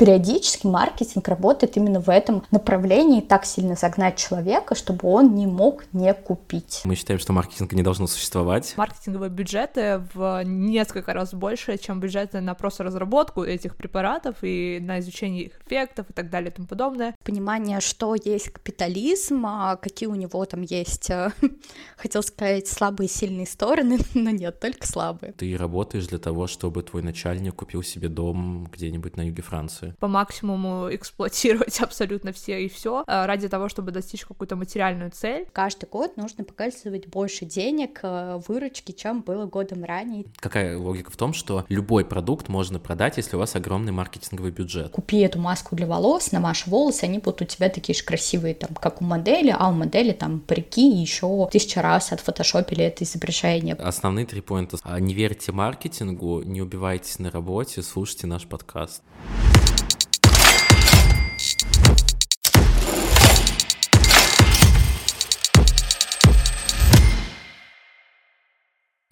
Периодически маркетинг работает именно в этом направлении, так сильно загнать человека, чтобы он не мог не купить. Мы считаем, что маркетинга не должно существовать. Маркетинговые бюджеты в несколько раз больше, чем бюджеты на просто разработку этих препаратов и на изучение их эффектов и так далее и тому подобное. Понимание, что есть капитализм, а какие у него там есть, э, хотел сказать, слабые и сильные стороны, но нет, только слабые. Ты работаешь для того, чтобы твой начальник купил себе дом где-нибудь на юге Франции. По максимуму эксплуатировать абсолютно все и все э, ради того, чтобы достичь какую-то материальную цель. Каждый год нужно показывать больше денег, э, выручки, чем было годом ранее. Какая логика в том, что любой продукт можно продать, если у вас огромный маркетинговый бюджет? Купи эту маску для волос, намажь волосы, они будут у тебя такие же красивые, там, как у модели, а у модели там парики еще тысяча раз отфотошопили это изображение. Основные три поинта. А, не верьте маркетингу, не убивайтесь на работе, слушайте наш подкаст.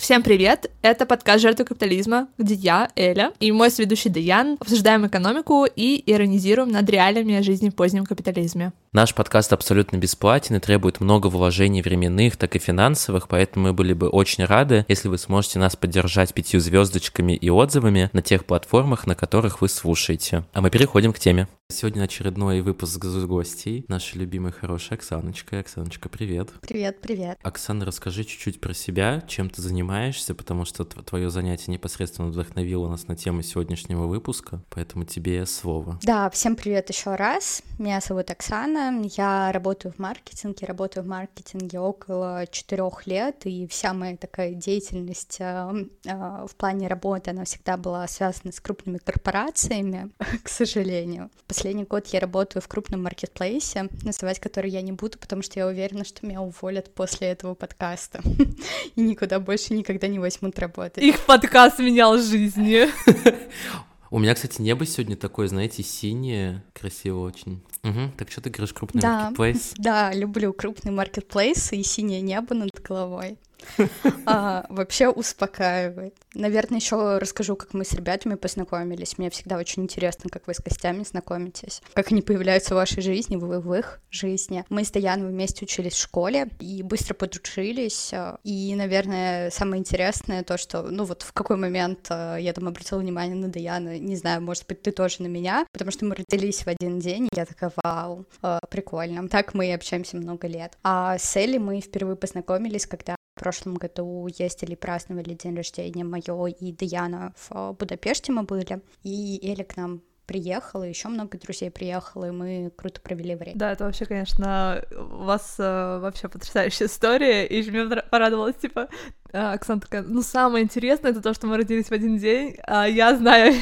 Всем привет! Это подкаст «Жертвы капитализма», где я, Эля, и мой сведущий Даян обсуждаем экономику и иронизируем над реалиями жизни в позднем капитализме. Наш подкаст абсолютно бесплатен и требует много вложений временных, так и финансовых, поэтому мы были бы очень рады, если вы сможете нас поддержать пятью звездочками и отзывами на тех платформах, на которых вы слушаете. А мы переходим к теме. Сегодня очередной выпуск с гостей. Наша любимая хорошая Оксаночка. Оксаночка, привет. Привет, привет. Оксана, расскажи чуть-чуть про себя, чем ты занимаешься, потому что твое занятие непосредственно вдохновило нас на тему сегодняшнего выпуска, поэтому тебе слово. Да, всем привет еще раз. Меня зовут Оксана. Я работаю в маркетинге, работаю в маркетинге около четырех лет, и вся моя такая деятельность э, э, в плане работы, она всегда была связана с крупными корпорациями, к сожалению последний год я работаю в крупном маркетплейсе, называть который я не буду, потому что я уверена, что меня уволят после этого подкаста и никуда больше никогда не возьмут работать. Их подкаст менял жизни. У меня, кстати, небо сегодня такое, знаете, синее, красиво очень. Угу. Так что ты говоришь, крупный да, маркетплейс? Да, люблю крупный маркетплейс и синее небо над головой а, вообще успокаивает. Наверное, еще расскажу, как мы с ребятами познакомились. Мне всегда очень интересно, как вы с гостями знакомитесь, как они появляются в вашей жизни, вы в их жизни. Мы с Даяном вместе учились в школе и быстро подружились. И, наверное, самое интересное то, что, ну вот в какой момент э, я там обратила внимание на Даяна, не знаю, может быть, ты тоже на меня, потому что мы родились в один день, и я такая, вау, э, прикольно. Так мы и общаемся много лет. А с Элли мы впервые познакомились, когда в прошлом году ездили, праздновали день рождения моё и Даяна в Будапеште мы были, и Эля к нам приехала, еще много друзей приехало, и мы круто провели время. Да, это вообще, конечно, у вас э, вообще потрясающая история, и мне порадовалось, типа, э, Оксана такая, ну, самое интересное, это то, что мы родились в один день, а я знаю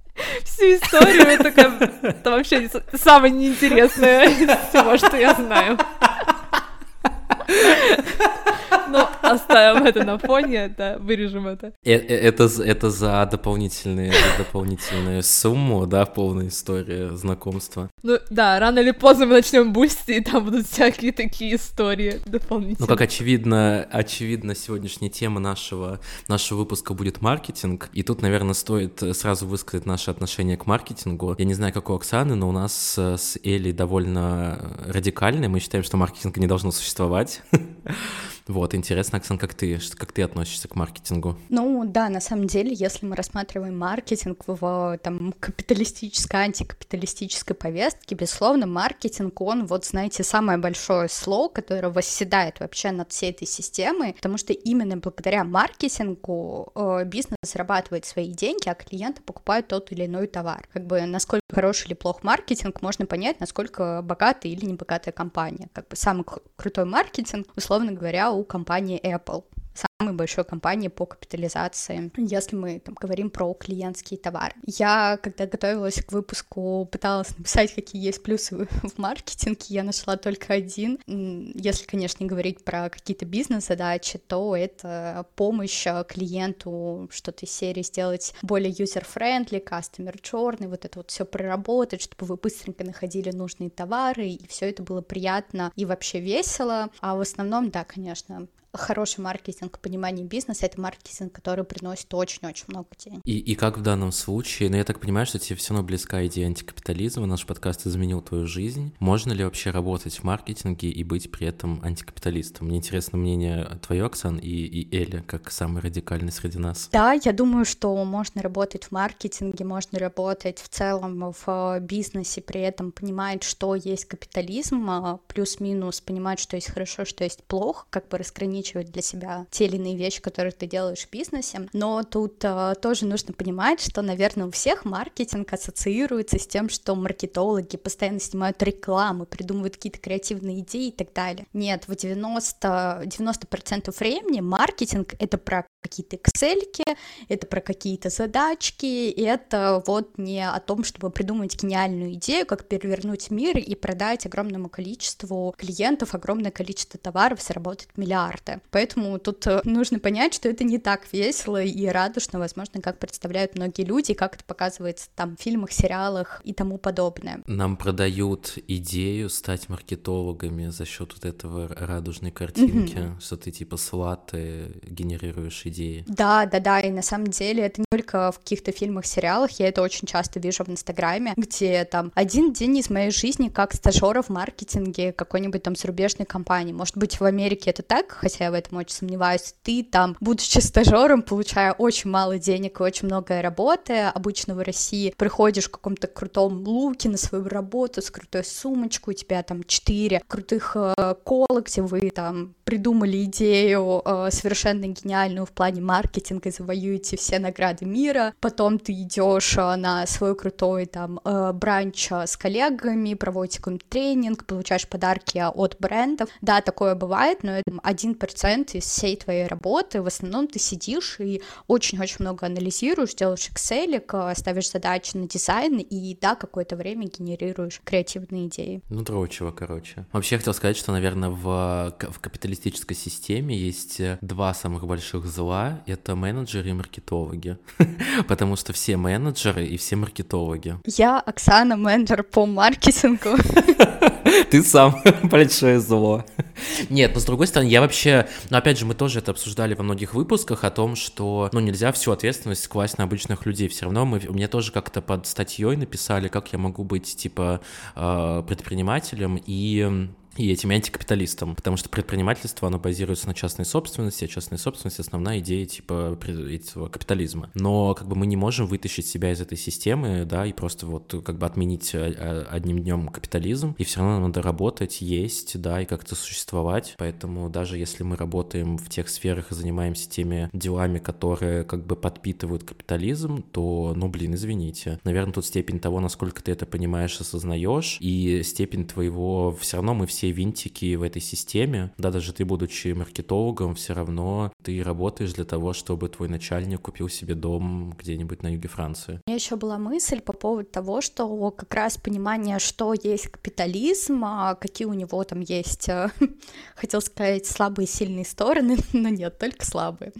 всю историю, это, это вообще самое неинтересное из всего, что я знаю. Ну, оставим это на фоне, да, вырежем это. Э, э, это, это за дополнительные, за дополнительную сумму, да, полная история знакомства. Ну, да, рано или поздно мы начнем бусти, и там будут всякие такие истории дополнительные. Ну, как очевидно, очевидно, сегодняшняя тема нашего, нашего выпуска будет маркетинг, и тут, наверное, стоит сразу высказать наше отношение к маркетингу. Я не знаю, как у Оксаны, но у нас с Элей довольно радикальное. Мы считаем, что маркетинга не должно существовать. Вот, интересно, Оксан, как ты, как ты относишься к маркетингу? Ну, да, на самом деле, если мы рассматриваем маркетинг в его там капиталистической, антикапиталистической повестке, безусловно, маркетинг, он, вот, знаете, самое большое слово, которое восседает вообще над всей этой системой, потому что именно благодаря маркетингу э, бизнес зарабатывает свои деньги, а клиенты покупают тот или иной товар. Как бы насколько хороший или плох маркетинг, можно понять, насколько богатая или небогатая компания. Как бы самый крутой маркетинг, условно говоря, у компании Apple самой большой компании по капитализации, если мы там говорим про клиентские товары. Я, когда готовилась к выпуску, пыталась написать, какие есть плюсы в маркетинге, я нашла только один. Если, конечно, говорить про какие-то бизнес-задачи, то это помощь клиенту что-то из серии сделать более user-friendly, customer journey, вот это вот все проработать, чтобы вы быстренько находили нужные товары, и все это было приятно и вообще весело. А в основном, да, конечно, Хороший маркетинг, понимание бизнеса — это маркетинг, который приносит очень-очень много денег. И, и как в данном случае, ну я так понимаю, что тебе все равно близка идея антикапитализма, наш подкаст изменил твою жизнь. Можно ли вообще работать в маркетинге и быть при этом антикапиталистом? Мне интересно мнение твое, Оксан, и, и Эля, как самый радикальный среди нас. Да, я думаю, что можно работать в маркетинге, можно работать в целом в бизнесе, при этом понимать, что есть капитализм, а, плюс-минус понимать, что есть хорошо, что есть плохо, как бы разграничивать для себя те или иные вещи, которые ты делаешь в бизнесе. Но тут а, тоже нужно понимать, что, наверное, у всех маркетинг ассоциируется с тем, что маркетологи постоянно снимают рекламы, придумывают какие-то креативные идеи и так далее. Нет, в 90, 90% времени маркетинг — это про какие-то Excel, это про какие-то задачки, и это вот не о том, чтобы придумать гениальную идею, как перевернуть мир и продать огромному количеству клиентов огромное количество товаров, заработать миллиарды. Поэтому тут э, нужно понять, что это не так весело и радужно, возможно, как представляют многие люди, как это показывается там в фильмах, сериалах и тому подобное. Нам продают идею стать маркетологами за счет вот этого радужной картинки, mm-hmm. что ты типа слаты генерируешь идеи. Да, да, да, и на самом деле это не только в каких-то фильмах, сериалах, я это очень часто вижу в Инстаграме, где там один день из моей жизни как стажера в маркетинге какой-нибудь там зарубежной компании. Может быть, в Америке это так, хотя я в этом очень сомневаюсь. Ты там, будучи стажером, получая очень мало денег и очень много работы, обычно в России приходишь в каком-то крутом луке на свою работу с крутой сумочкой, у тебя там четыре крутых э, кола, где вы там придумали идею э, совершенно гениальную в плане маркетинга, завоюете все награды мира, потом ты идешь э, на свой крутой там э, бранч э, с коллегами, проводите какой-нибудь тренинг, получаешь подарки от брендов. Да, такое бывает, но это один процент из всей твоей работы. В основном ты сидишь и очень-очень много анализируешь, делаешь Excel, ставишь задачи на дизайн и, да, какое-то время генерируешь креативные идеи. Ну, дрочево, короче. Вообще, я хотел сказать, что, наверное, в, в капиталистической системе есть два самых больших зла — это менеджеры и маркетологи. Потому что все менеджеры и все маркетологи. Я Оксана, менеджер по маркетингу. Ты сам большое зло. Нет, но с другой стороны, я вообще, ну опять же, мы тоже это обсуждали во многих выпусках о том, что, ну нельзя всю ответственность класть на обычных людей. Все равно мы, мне тоже как-то под статьей написали, как я могу быть типа э, предпринимателем и и этим антикапиталистам, потому что предпринимательство, оно базируется на частной собственности, а частная собственность — основная идея типа этого капитализма. Но как бы мы не можем вытащить себя из этой системы, да, и просто вот как бы отменить э, э, одним днем капитализм, и все равно надо работать, есть, да, и как-то существовать. Поэтому даже если мы работаем в тех сферах и занимаемся теми делами, которые как бы подпитывают капитализм, то, ну, блин, извините. Наверное, тут степень того, насколько ты это понимаешь, осознаешь, и степень твоего, все равно мы все все винтики в этой системе. Да, даже ты, будучи маркетологом, все равно ты работаешь для того, чтобы твой начальник купил себе дом где-нибудь на юге Франции. У меня еще была мысль по поводу того, что как раз понимание, что есть капитализм, а какие у него там есть, э, хотел сказать, слабые и сильные стороны, но нет, только слабые.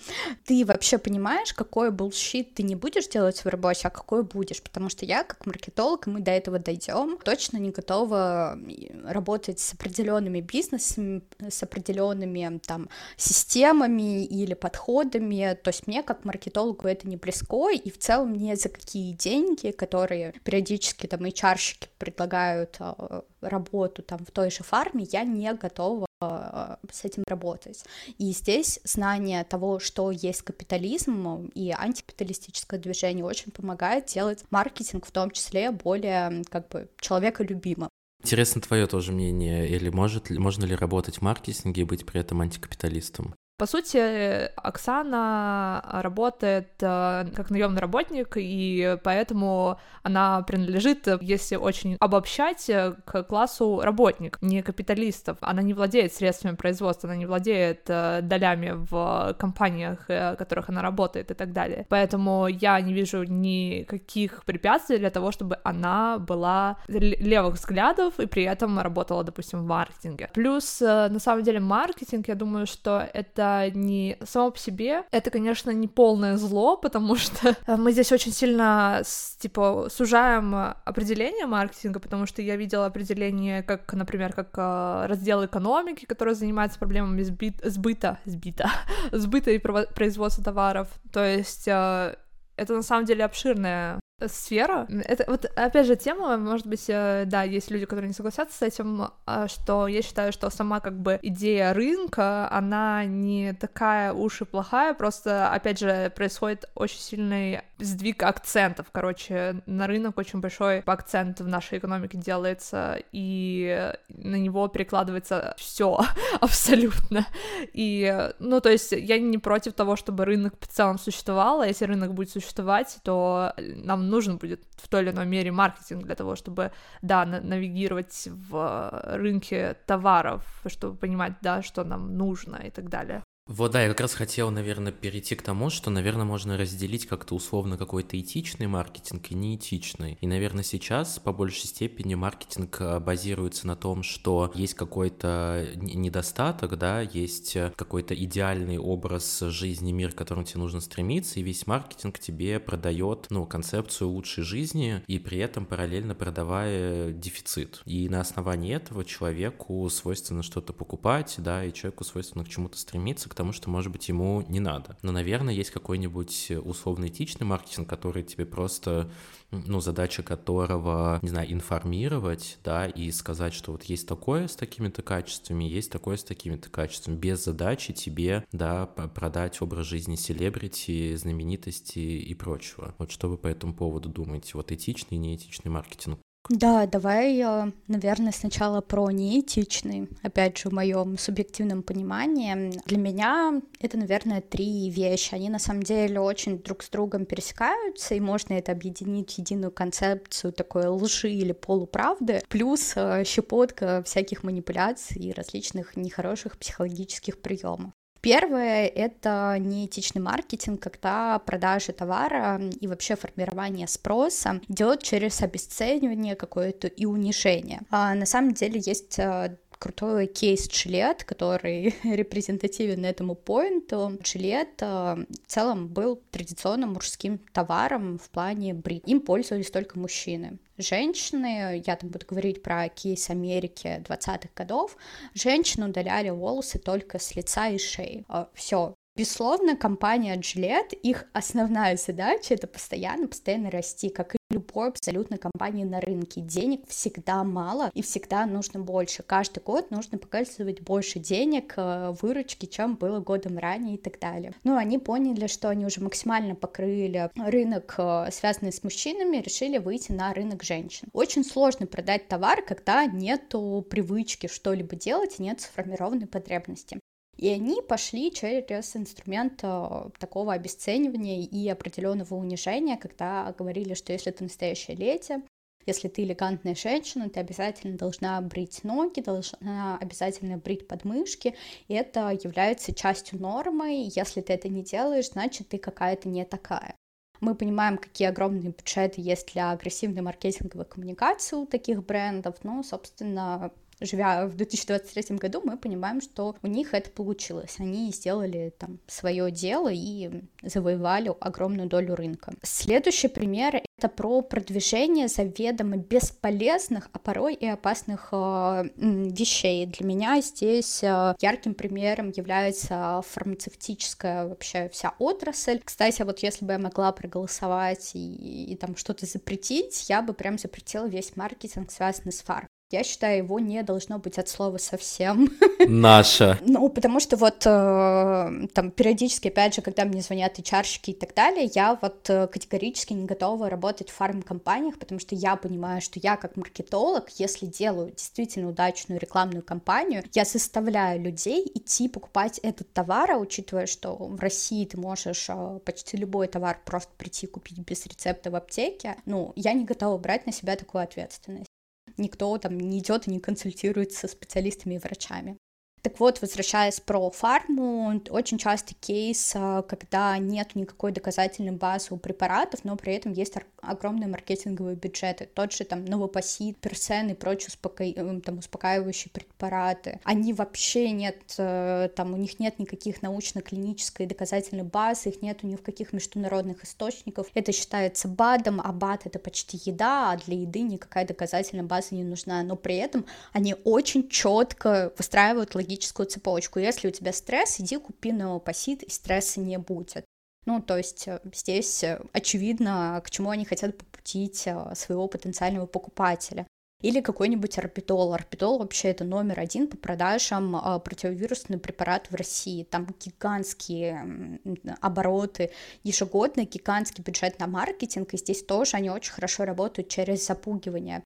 Ты вообще понимаешь, какой bullshit ты не будешь делать в работе, а какой будешь, потому что я, как маркетолог, и мы до этого дойдем, точно не готова работать с определенными определенными бизнесами, с определенными там системами или подходами. То есть мне как маркетологу это не близко, и в целом ни за какие деньги, которые периодически там HR-щики предлагают а, работу там в той же фарме, я не готова а, с этим работать. И здесь знание того, что есть капитализм и антикапиталистическое движение, очень помогает делать маркетинг в том числе более как бы человеколюбимым. Интересно твое тоже мнение, или может, можно ли работать в маркетинге и быть при этом антикапиталистом? По сути, Оксана работает э, как наемный работник, и поэтому она принадлежит, если очень обобщать, к классу работник, не капиталистов. Она не владеет средствами производства, она не владеет э, долями в компаниях, э, в которых она работает и так далее. Поэтому я не вижу никаких препятствий для того, чтобы она была левых взглядов и при этом работала, допустим, в маркетинге. Плюс, на самом деле, маркетинг, я думаю, что это это не само по себе, это, конечно, не полное зло, потому что мы здесь очень сильно, типа, сужаем определение маркетинга, потому что я видела определение, как, например, как а, раздел экономики, который занимается проблемами сбит, сбыта, сбита, сбыта и производства товаров. То есть а, это на самом деле обширная сфера. Это вот, опять же, тема, может быть, э, да, есть люди, которые не согласятся с этим, а, что я считаю, что сама как бы идея рынка, она не такая уж и плохая, просто, опять же, происходит очень сильный сдвиг акцентов, короче, на рынок очень большой акцент в нашей экономике делается, и на него перекладывается все абсолютно. И, ну, то есть я не против того, чтобы рынок в целом существовал, а если рынок будет существовать, то нам нужен будет в той или иной мере маркетинг для того, чтобы, да, навигировать в рынке товаров, чтобы понимать, да, что нам нужно и так далее. Вот да, я как раз хотел, наверное, перейти к тому, что, наверное, можно разделить как-то условно какой-то этичный маркетинг и неэтичный. И, наверное, сейчас по большей степени маркетинг а, базируется на том, что есть какой-то недостаток, да, есть э, какой-то идеальный образ жизни, мир, к которому тебе нужно стремиться, и весь маркетинг тебе продает, ну, концепцию лучшей жизни, и при этом параллельно продавая дефицит. И на основании этого человеку свойственно что-то покупать, да, и человеку свойственно к чему-то стремиться, к тому, что, может быть, ему не надо. Но, наверное, есть какой-нибудь условно-этичный маркетинг, который тебе просто, ну, задача которого, не знаю, информировать, да, и сказать, что вот есть такое с такими-то качествами, есть такое с такими-то качествами, без задачи тебе, да, продать образ жизни селебрити, знаменитости и прочего. Вот что вы по этому поводу думаете? Вот этичный и неэтичный маркетинг. Да, давай, наверное, сначала про неэтичный, опять же, в моем субъективном понимании. Для меня это, наверное, три вещи. Они на самом деле очень друг с другом пересекаются, и можно это объединить в единую концепцию такой лжи или полуправды, плюс э, щепотка всяких манипуляций и различных нехороших психологических приемов. Первое — это неэтичный маркетинг, когда продажа товара и вообще формирование спроса идет через обесценивание какое-то и унижение. А на самом деле есть э, крутой кейс Джилет, который репрезентативен этому поинту. Джилет э, в целом был традиционным мужским товаром в плане брит. Им пользовались только мужчины. Женщины, я там буду говорить про кейс Америки 20-х годов, женщины удаляли волосы только с лица и шеи. Э, Все, Безусловно, компания Gillette, их основная задача — это постоянно, постоянно расти, как и любой абсолютно компании на рынке. Денег всегда мало и всегда нужно больше. Каждый год нужно показывать больше денег, э, выручки, чем было годом ранее и так далее. Ну, они поняли, что они уже максимально покрыли рынок, э, связанный с мужчинами, решили выйти на рынок женщин. Очень сложно продать товар, когда нету привычки что-либо делать нет сформированной потребности. И они пошли через инструмент э, такого обесценивания и определенного унижения, когда говорили, что если ты настоящая леди, если ты элегантная женщина, ты обязательно должна брить ноги, должна обязательно брить подмышки, и это является частью нормы, если ты это не делаешь, значит, ты какая-то не такая. Мы понимаем, какие огромные бюджеты есть для агрессивной маркетинговой коммуникации у таких брендов, но, собственно, живя в 2023 году, мы понимаем, что у них это получилось. Они сделали там свое дело и завоевали огромную долю рынка. Следующий пример — это про продвижение заведомо бесполезных, а порой и опасных э, вещей. Для меня здесь э, ярким примером является фармацевтическая вообще вся отрасль. Кстати, вот если бы я могла проголосовать и, и там что-то запретить, я бы прям запретила весь маркетинг, связанный с фарм. Я считаю, его не должно быть от слова совсем. Наша. ну, потому что вот э, там периодически, опять же, когда мне звонят HR-щики и так далее, я вот э, категорически не готова работать в фарм-компаниях, потому что я понимаю, что я как маркетолог, если делаю действительно удачную рекламную кампанию, я заставляю людей идти покупать этот товар, а учитывая, что в России ты можешь э, почти любой товар просто прийти купить без рецепта в аптеке, ну, я не готова брать на себя такую ответственность никто там не идет и не консультируется со специалистами и врачами. Так вот, возвращаясь про фарму, очень часто кейс, а, когда нет никакой доказательной базы у препаратов, но при этом есть огромные маркетинговые бюджеты. Тот же там новопосит, персен и прочие успока... Э, там, успокаивающие препараты. Они вообще нет, э, там у них нет никаких научно-клинической доказательной базы, их нет у них каких международных источников. Это считается БАДом, а БАД это почти еда, а для еды никакая доказательная база не нужна. Но при этом они очень четко выстраивают логическую логическую цепочку. Если у тебя стресс, иди купи новопосит, и стресса не будет. Ну, то есть э, здесь э, очевидно, к чему они хотят попутить э, своего потенциального покупателя. Или какой-нибудь орбитол. Орбитол вообще это номер один по продажам противовирусных препаратов в России. Там гигантские обороты ежегодно, гигантский бюджет на маркетинг, и здесь тоже они очень хорошо работают через запугивание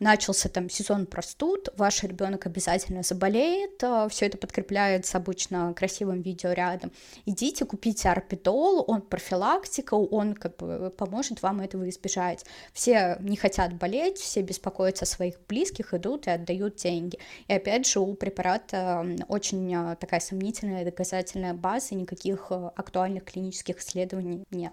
начался там сезон простуд, ваш ребенок обязательно заболеет, э, все это подкрепляется обычно красивым видео рядом. Идите, купите арпидол, он профилактика, он как бы поможет вам этого избежать. Все не хотят болеть, все беспокоятся о своих близких, идут и отдают деньги. И опять же, у препарата очень э, такая сомнительная доказательная база, никаких э, актуальных клинических исследований нет.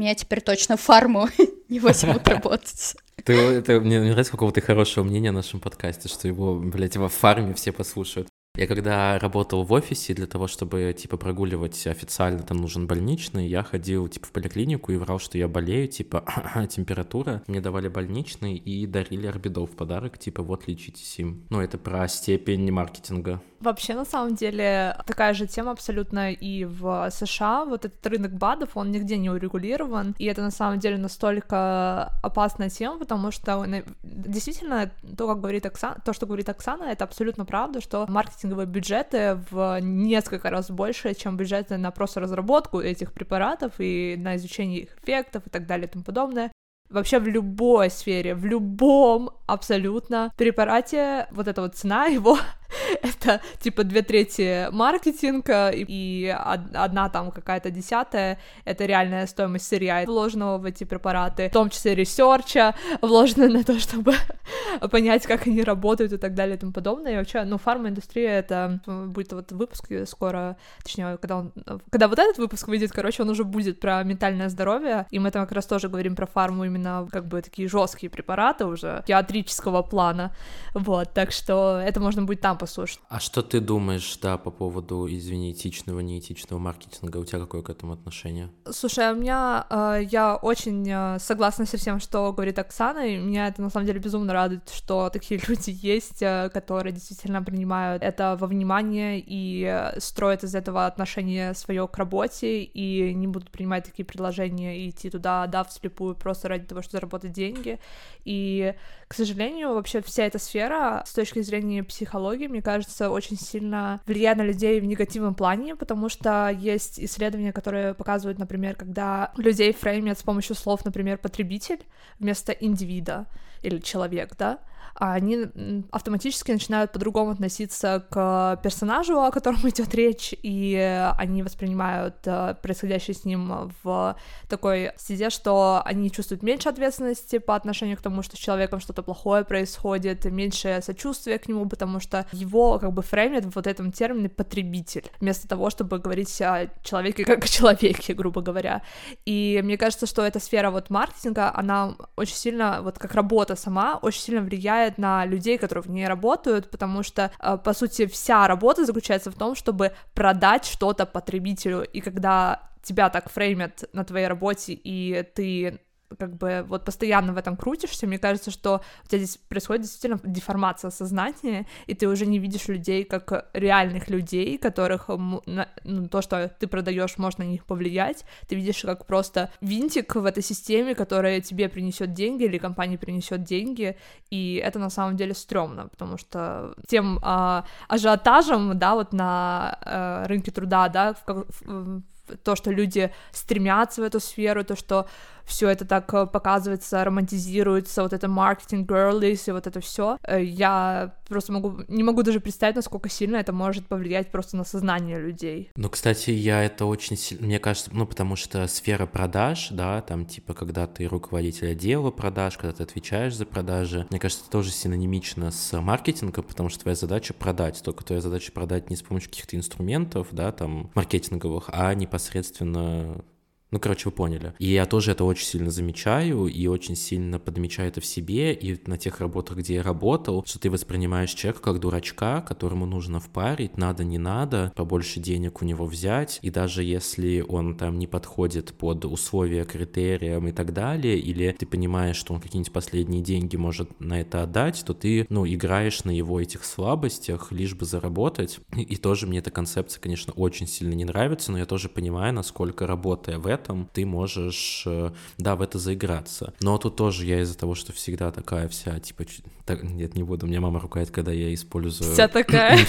Меня теперь точно в фарму не возьмут работать. Ты, это, мне нравится, какого ты хорошего мнения о нашем подкасте, что его, блядь, во фарме все послушают. Я когда работал в офисе, для того, чтобы, типа, прогуливать официально, там нужен больничный, я ходил, типа, в поликлинику и врал, что я болею, типа, температура. Мне давали больничный и дарили орбидол в подарок, типа, вот, лечитесь им. Ну, это про степень маркетинга. Вообще, на самом деле, такая же тема абсолютно и в США. Вот этот рынок БАДов, он нигде не урегулирован, и это на самом деле настолько опасная тема, потому что действительно то, как говорит Оксана, то, что говорит Оксана, это абсолютно правда, что маркетинговые бюджеты в несколько раз больше, чем бюджеты на просто разработку этих препаратов и на изучение их эффектов и так далее и тому подобное вообще в любой сфере, в любом абсолютно препарате, вот эта вот цена его это типа две трети маркетинга и одна там какая-то десятая это реальная стоимость сырья, вложенного в эти препараты, в том числе research а, вложенного на то, чтобы понять, как они работают и так далее и тому подобное. И вообще, ну, фармаиндустрия это будет вот выпуск скоро, точнее, когда он, когда вот этот выпуск выйдет, короче, он уже будет про ментальное здоровье, и мы там как раз тоже говорим про фарму именно как бы такие жесткие препараты уже, театрического плана, вот, так что это можно будет там послушать. А что ты думаешь, да, по поводу, извини, этичного, неэтичного маркетинга? У тебя какое к этому отношение? Слушай, а у меня, э, я очень э, согласна со всем, что говорит Оксана, и меня это на самом деле безумно радует, что такие люди есть, которые действительно принимают это во внимание и строят из этого отношение свое к работе, и не будут принимать такие предложения и идти туда, да, вслепую, просто ради того, чтобы заработать деньги. И, к сожалению, вообще вся эта сфера с точки зрения психологии, мне кажется, очень сильно влияет на людей в негативном плане, потому что есть исследования, которые показывают, например, когда людей фреймят с помощью слов, например, потребитель вместо индивида или человек, да, они автоматически начинают по-другому относиться к персонажу, о котором идет речь, и они воспринимают э, происходящее с ним в такой стезе, что они чувствуют меньше ответственности по отношению к тому, что с человеком что-то плохое происходит, меньше сочувствия к нему, потому что его как бы фреймят в вот этом термине потребитель, вместо того, чтобы говорить о человеке как о человеке, грубо говоря. И мне кажется, что эта сфера вот маркетинга, она очень сильно, вот как работа сама, очень сильно влияет влияет на людей, которые в ней работают, потому что, э, по сути, вся работа заключается в том, чтобы продать что-то потребителю, и когда тебя так фреймят на твоей работе, и ты как бы вот постоянно в этом крутишься, мне кажется, что у тебя здесь происходит действительно деформация сознания, и ты уже не видишь людей как реальных людей, которых ну, то, что ты продаешь, может на них повлиять, ты видишь как просто винтик в этой системе, которая тебе принесет деньги или компания принесет деньги, и это на самом деле стрёмно, потому что тем а, ажиотажем, да, вот на а, рынке труда, да, в, в, в, то, что люди стремятся в эту сферу, то, что все это так э, показывается, романтизируется, вот это маркетинг girlies и вот это все. Э, я просто могу, не могу даже представить, насколько сильно это может повлиять просто на сознание людей. Ну, кстати, я это очень сильно, мне кажется, ну, потому что сфера продаж, да, там, типа, когда ты руководитель отдела продаж, когда ты отвечаешь за продажи, мне кажется, это тоже синонимично с маркетингом, потому что твоя задача продать, только твоя задача продать не с помощью каких-то инструментов, да, там, маркетинговых, а непосредственно ну, короче, вы поняли. И я тоже это очень сильно замечаю и очень сильно подмечаю это в себе и на тех работах, где я работал, что ты воспринимаешь человека как дурачка, которому нужно впарить, надо, не надо, побольше денег у него взять, и даже если он там не подходит под условия, критериям и так далее, или ты понимаешь, что он какие-нибудь последние деньги может на это отдать, то ты, ну, играешь на его этих слабостях, лишь бы заработать. И, и тоже мне эта концепция, конечно, очень сильно не нравится, но я тоже понимаю, насколько работая в этом, этом ты можешь, э, да, в это заиграться. Но тут тоже я из-за того, что всегда такая вся, типа, так, нет, не буду, меня мама ругает, когда я использую... Вся такая?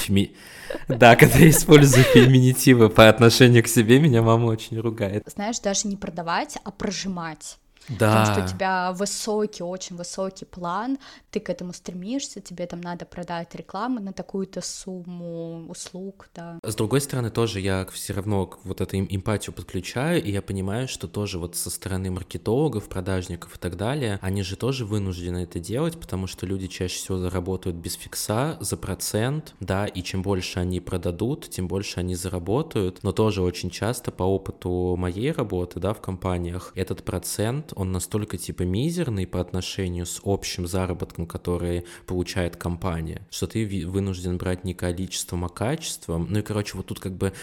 Да, когда я использую феминитивы по отношению к себе, меня мама очень ругает. Знаешь, даже не продавать, а прожимать. Да. Потому что у тебя высокий, очень высокий план, ты к этому стремишься, тебе там надо продать рекламу на такую-то сумму услуг, да. С другой стороны, тоже я все равно вот эту эмпатию подключаю, и я понимаю, что тоже вот со стороны маркетологов, продажников и так далее, они же тоже вынуждены это делать, потому что люди чаще всего работают без фикса, за процент, да, и чем больше они продадут, тем больше они заработают, но тоже очень часто по опыту моей работы, да, в компаниях, этот процент, он настолько типа мизерный по отношению с общим заработком, который получает компания, что ты вынужден брать не количеством, а качеством. Ну и, короче, вот тут как бы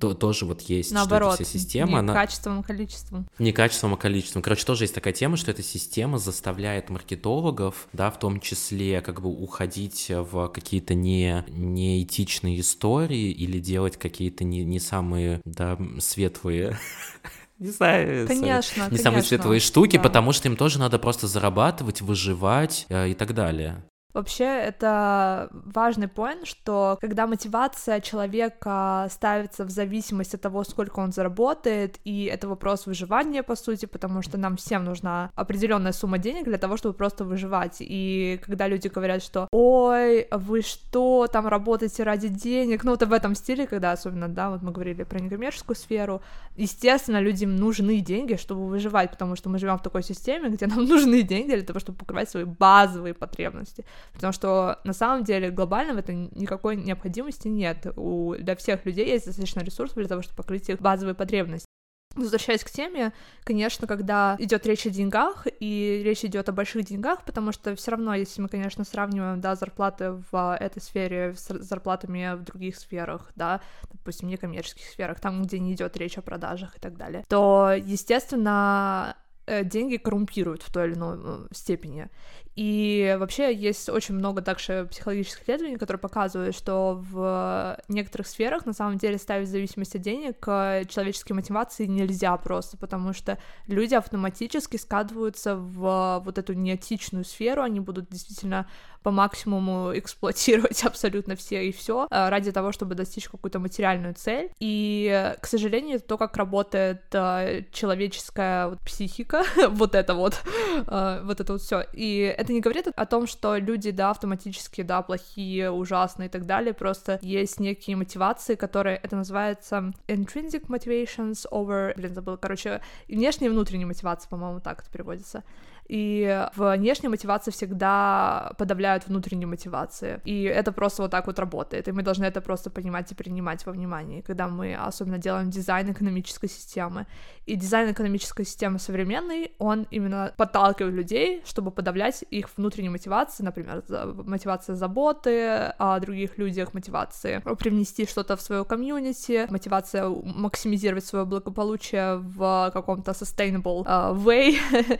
то, тоже вот есть Наоборот, вся система. Не она... качеством, а количеством. Не качеством, а количеством. Короче, тоже есть такая тема, что эта система заставляет маркетологов, да, в том числе как бы уходить в какие-то не, неэтичные истории или делать какие-то не, не самые, да, светлые не знаю, конечно, не конечно, самые светлые штуки, да. потому что им тоже надо просто зарабатывать, выживать э, и так далее. Вообще, это важный поинт, что когда мотивация человека ставится в зависимость от того, сколько он заработает, и это вопрос выживания, по сути, потому что нам всем нужна определенная сумма денег для того, чтобы просто выживать. И когда люди говорят, что «Ой, вы что, там работаете ради денег», ну, вот в этом стиле, когда особенно, да, вот мы говорили про некоммерческую сферу, естественно, людям нужны деньги, чтобы выживать, потому что мы живем в такой системе, где нам нужны деньги для того, чтобы покрывать свои базовые потребности потому что на самом деле глобально в этом никакой необходимости нет. У, для всех людей есть достаточно ресурсов для того, чтобы покрыть их базовые потребности. Возвращаясь к теме, конечно, когда идет речь о деньгах, и речь идет о больших деньгах, потому что все равно, если мы, конечно, сравниваем, да, зарплаты в этой сфере с зарплатами в других сферах, да, допустим, некоммерческих сферах, там, где не идет речь о продажах и так далее, то, естественно, э, деньги коррумпируют в той или иной э, степени. И вообще есть очень много также психологических исследований, которые показывают, что в некоторых сферах на самом деле ставить зависимость от денег э, человеческие мотивации нельзя просто, потому что люди автоматически скатываются в вот эту неэтичную сферу, они будут действительно по максимуму эксплуатировать абсолютно все и все э, ради того, чтобы достичь какую-то материальную цель. И, к сожалению, то, как работает э, человеческая психика, вот это вот, вот это вот все. И это не говорит о том, что люди, да, автоматически, да, плохие, ужасные и так далее, просто есть некие мотивации, которые, это называется intrinsic motivations over, блин, забыл, короче, внешняя и внутренняя мотивация, по-моему, так это переводится и внешняя мотивация всегда подавляют внутреннюю мотивацию, и это просто вот так вот работает, и мы должны это просто понимать и принимать во внимание, когда мы особенно делаем дизайн экономической системы, и дизайн экономической системы современный, он именно подталкивает людей, чтобы подавлять их внутреннюю мотивацию, например, мотивация заботы о других людях, мотивации привнести что-то в свое комьюнити, мотивация максимизировать свое благополучие в каком-то sustainable uh, way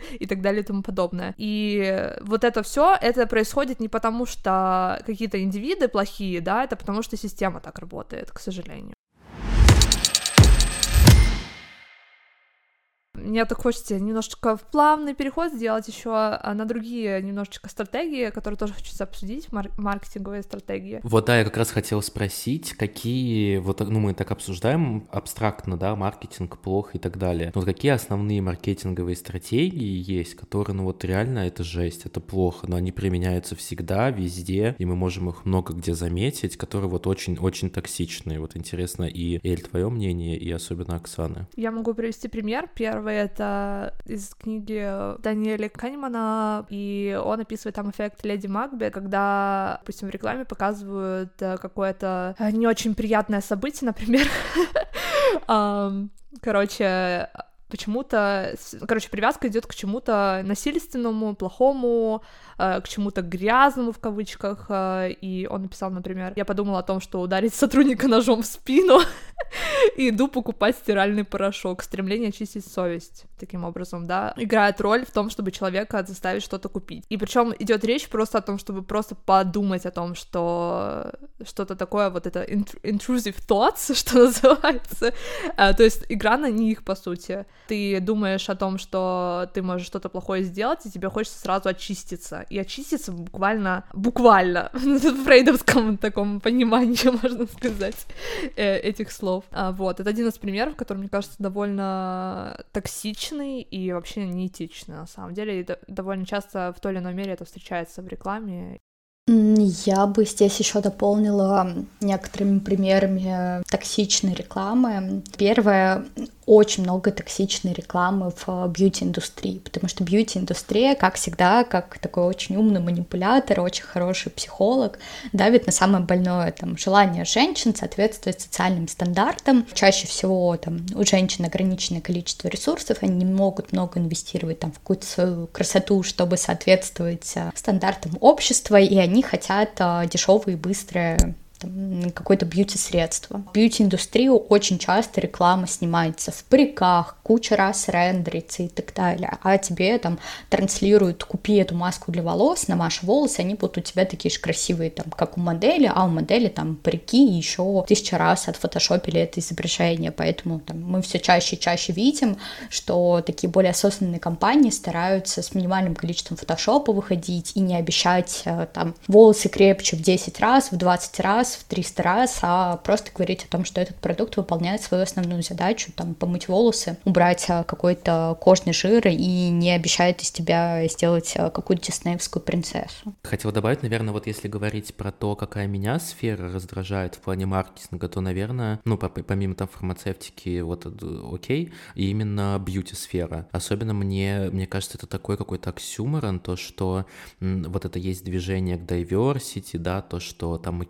и так далее подобное. И вот это все, это происходит не потому, что какие-то индивиды плохие, да, это потому, что система так работает, к сожалению. Мне так хочется немножечко в плавный переход сделать еще а, на другие немножечко стратегии, которые тоже хочется обсудить, мар- маркетинговые стратегии. Вот, да, я как раз хотел спросить, какие, вот, ну, мы так обсуждаем абстрактно, да, маркетинг плохо и так далее. Но вот какие основные маркетинговые стратегии есть, которые, ну, вот реально это жесть, это плохо, но они применяются всегда, везде, и мы можем их много где заметить, которые вот очень-очень токсичные. Вот интересно, и Эль, твое мнение, и особенно Оксаны. Я могу привести пример. Первый — это из книги Даниэля Канемана, и он описывает там эффект Леди Макби, когда, допустим, в рекламе показывают э, какое-то э, не очень приятное событие, например, короче, почему-то, короче, привязка идет к чему-то насильственному, плохому, э, к чему-то грязному в кавычках, э, и он написал, например, я подумала о том, что ударить сотрудника ножом в спину и иду покупать стиральный порошок, стремление очистить совесть, таким образом, да, играет роль в том, чтобы человека заставить что-то купить. И причем идет речь просто о том, чтобы просто подумать о том, что что-то такое, вот это intrusive thoughts, что называется, э, то есть игра на них, по сути. Ты думаешь о том, что ты можешь что-то плохое сделать, и тебе хочется сразу очиститься. И очиститься буквально, буквально, в фрейдовском таком понимании, можно сказать, э, этих слов. А, вот, это один из примеров, который, мне кажется, довольно токсичный и вообще неэтичный, на самом деле. И довольно часто в той или иной мере это встречается в рекламе. Я бы здесь еще дополнила некоторыми примерами токсичной рекламы. Первое, очень много токсичной рекламы в бьюти-индустрии, потому что бьюти-индустрия, как всегда, как такой очень умный манипулятор, очень хороший психолог, давит на самое больное там, желание женщин соответствовать социальным стандартам. Чаще всего там, у женщин ограниченное количество ресурсов, они не могут много инвестировать там, в какую-то свою красоту, чтобы соответствовать э, стандартам общества, и они хотят э, дешевые и быстрые какое-то бьюти-средство. Бьюти-индустрию очень часто реклама снимается в париках, куча раз рендерится и так далее, а тебе там транслируют, купи эту маску для волос, намажь волосы, они будут у тебя такие же красивые, там, как у модели, а у модели там парики еще тысяча раз отфотошопили это изображение, поэтому там, мы все чаще и чаще видим, что такие более осознанные компании стараются с минимальным количеством фотошопа выходить и не обещать э, там волосы крепче в 10 раз, в 20 раз, в 300 раз, а просто говорить о том, что этот продукт выполняет свою основную задачу, там, помыть волосы, убрать а, какой-то кожный жир и не обещает из тебя сделать а, какую-то диснеевскую принцессу. Хотел добавить, наверное, вот если говорить про то, какая меня сфера раздражает в плане маркетинга, то, наверное, ну, помимо там фармацевтики, вот окей, и именно бьюти-сфера. Особенно мне, мне кажется, это такой какой-то оксюморон, то, что вот это есть движение к diversity, да, то, что там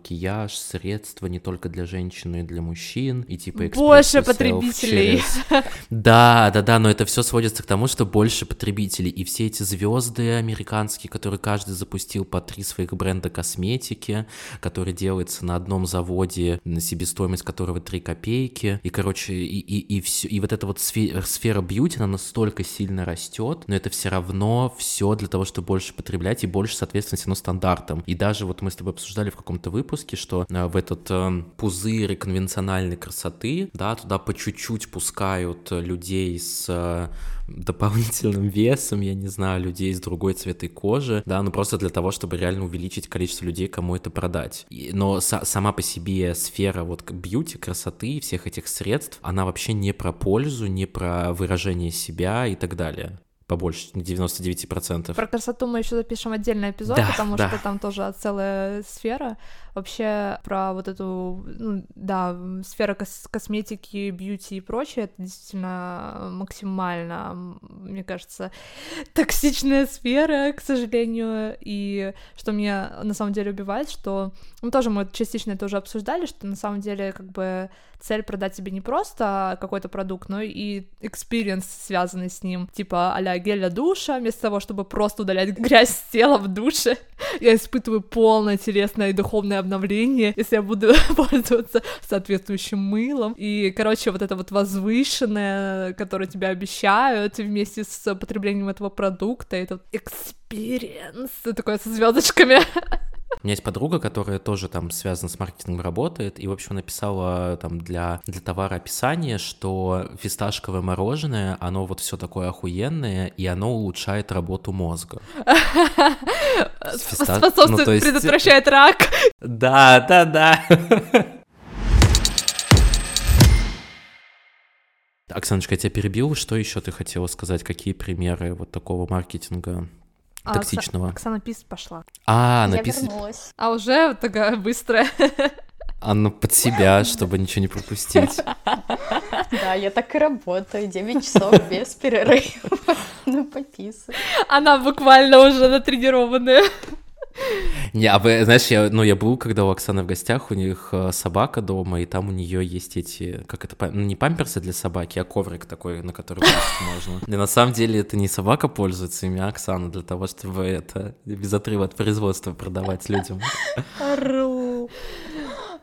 макияж, средства не только для женщин, но и для мужчин, и типа Больше потребителей. Через... Да, да, да, но это все сводится к тому, что больше потребителей, и все эти звезды американские, которые каждый запустил по три своих бренда косметики, который делается на одном заводе, на себестоимость которого 3 копейки, и, короче, и, и, и, все, и вот эта вот сфера, сфера бьюти, она настолько сильно растет, но это все равно все для того, чтобы больше потреблять и больше, соответственно, все стандартам. И даже вот мы с тобой обсуждали в каком-то выпуске, что Э, в этот э, пузырь конвенциональной красоты, да, туда по чуть-чуть пускают людей с э, дополнительным весом, я не знаю, людей с другой цветой кожи, да, ну просто для того, чтобы реально увеличить количество людей, кому это продать. И, но са- сама по себе сфера вот бьюти, красоты, всех этих средств, она вообще не про пользу, не про выражение себя и так далее побольше, 99%. Про красоту мы еще запишем отдельный эпизод, да, потому да. что там тоже целая сфера. Вообще про вот эту, ну, да, сфера кос косметики, бьюти и прочее, это действительно максимально, мне кажется, токсичная сфера, к сожалению, и что меня на самом деле убивает, что, ну, тоже мы частично это уже обсуждали, что на самом деле как бы цель продать тебе не просто какой-то продукт, но и experience, связанный с ним, типа а-ля гель для душа, вместо того, чтобы просто удалять грязь с тела в душе, я испытываю полное телесное и духовное обновление, если я буду пользоваться соответствующим мылом. И, короче, вот это вот возвышенное, которое тебя обещают вместе с потреблением этого продукта, это experience, такое со звездочками. У меня есть подруга, которая тоже там связана с маркетингом работает, и, в общем, написала там для, для товара описание, что фисташковое мороженое, оно вот все такое охуенное, и оно улучшает работу мозга. Способствует, ну, предотвращает рак. Да, да, да. Оксаночка, я тебя перебил. Что еще ты хотела сказать? Какие примеры вот такого маркетинга а, токсичного? Оксана Пис пошла. А, написано. вернулась. А уже такая быстрая. А ну под себя, чтобы ничего не пропустить. Да, я так и работаю. 9 часов без перерыва. Ну, пописывай. Она буквально уже натренированная. Не, а вы, знаешь, я, ну, я был, когда у Оксаны в гостях, у них э, собака дома, и там у нее есть эти, как это, ну, не памперсы для собаки, а коврик такой, на который можно. И на самом деле это не собака пользуется, ими Оксана для того, чтобы это без отрыва от производства продавать людям. Ру.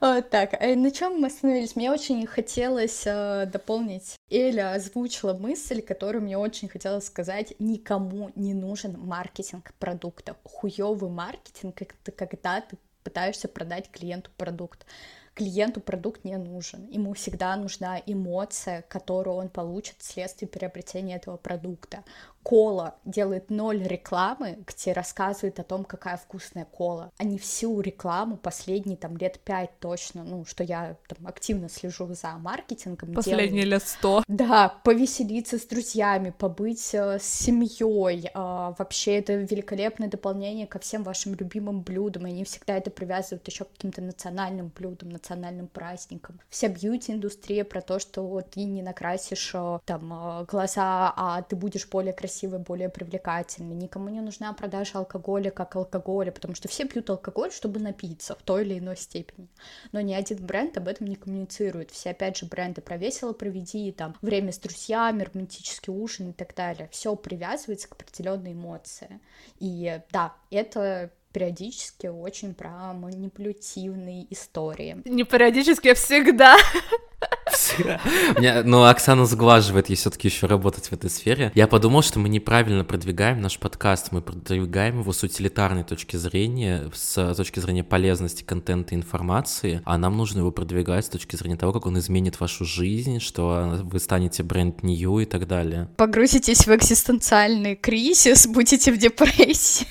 Так, а на чем мы остановились? Мне очень хотелось э, дополнить. Эля озвучила мысль, которую мне очень хотелось сказать. Никому не нужен маркетинг продукта. Хуёвый маркетинг — это когда ты пытаешься продать клиенту продукт клиенту продукт не нужен. Ему всегда нужна эмоция, которую он получит вследствие приобретения этого продукта. Кола делает ноль рекламы, где рассказывает о том, какая вкусная кола. Они всю рекламу последние там лет пять точно, ну, что я там активно слежу за маркетингом. Последние лет сто. Да, повеселиться с друзьями, побыть э, с семьей. Э, вообще это великолепное дополнение ко всем вашим любимым блюдам. И они всегда это привязывают еще к каким-то национальным блюдам, национальным праздникам. Вся бьюти-индустрия про то, что вот ты не накрасишь э, там э, глаза, а ты будешь более красивым красивой, более привлекательной. Никому не нужна продажа алкоголя как алкоголя, потому что все пьют алкоголь, чтобы напиться в той или иной степени. Но ни один бренд об этом не коммуницирует. Все, опять же, бренды про весело проведи, там, время с друзьями, романтический ужин и так далее. Все привязывается к определенной эмоции. И да, это периодически очень про манипулятивные истории. Не периодически, а всегда. Меня, ну, Оксана сглаживает, ей все-таки еще работать в этой сфере. Я подумал, что мы неправильно продвигаем наш подкаст, мы продвигаем его с утилитарной точки зрения, с точки зрения полезности контента и информации, а нам нужно его продвигать с точки зрения того, как он изменит вашу жизнь, что вы станете brand new и так далее. Погрузитесь в экзистенциальный кризис, будете в депрессии.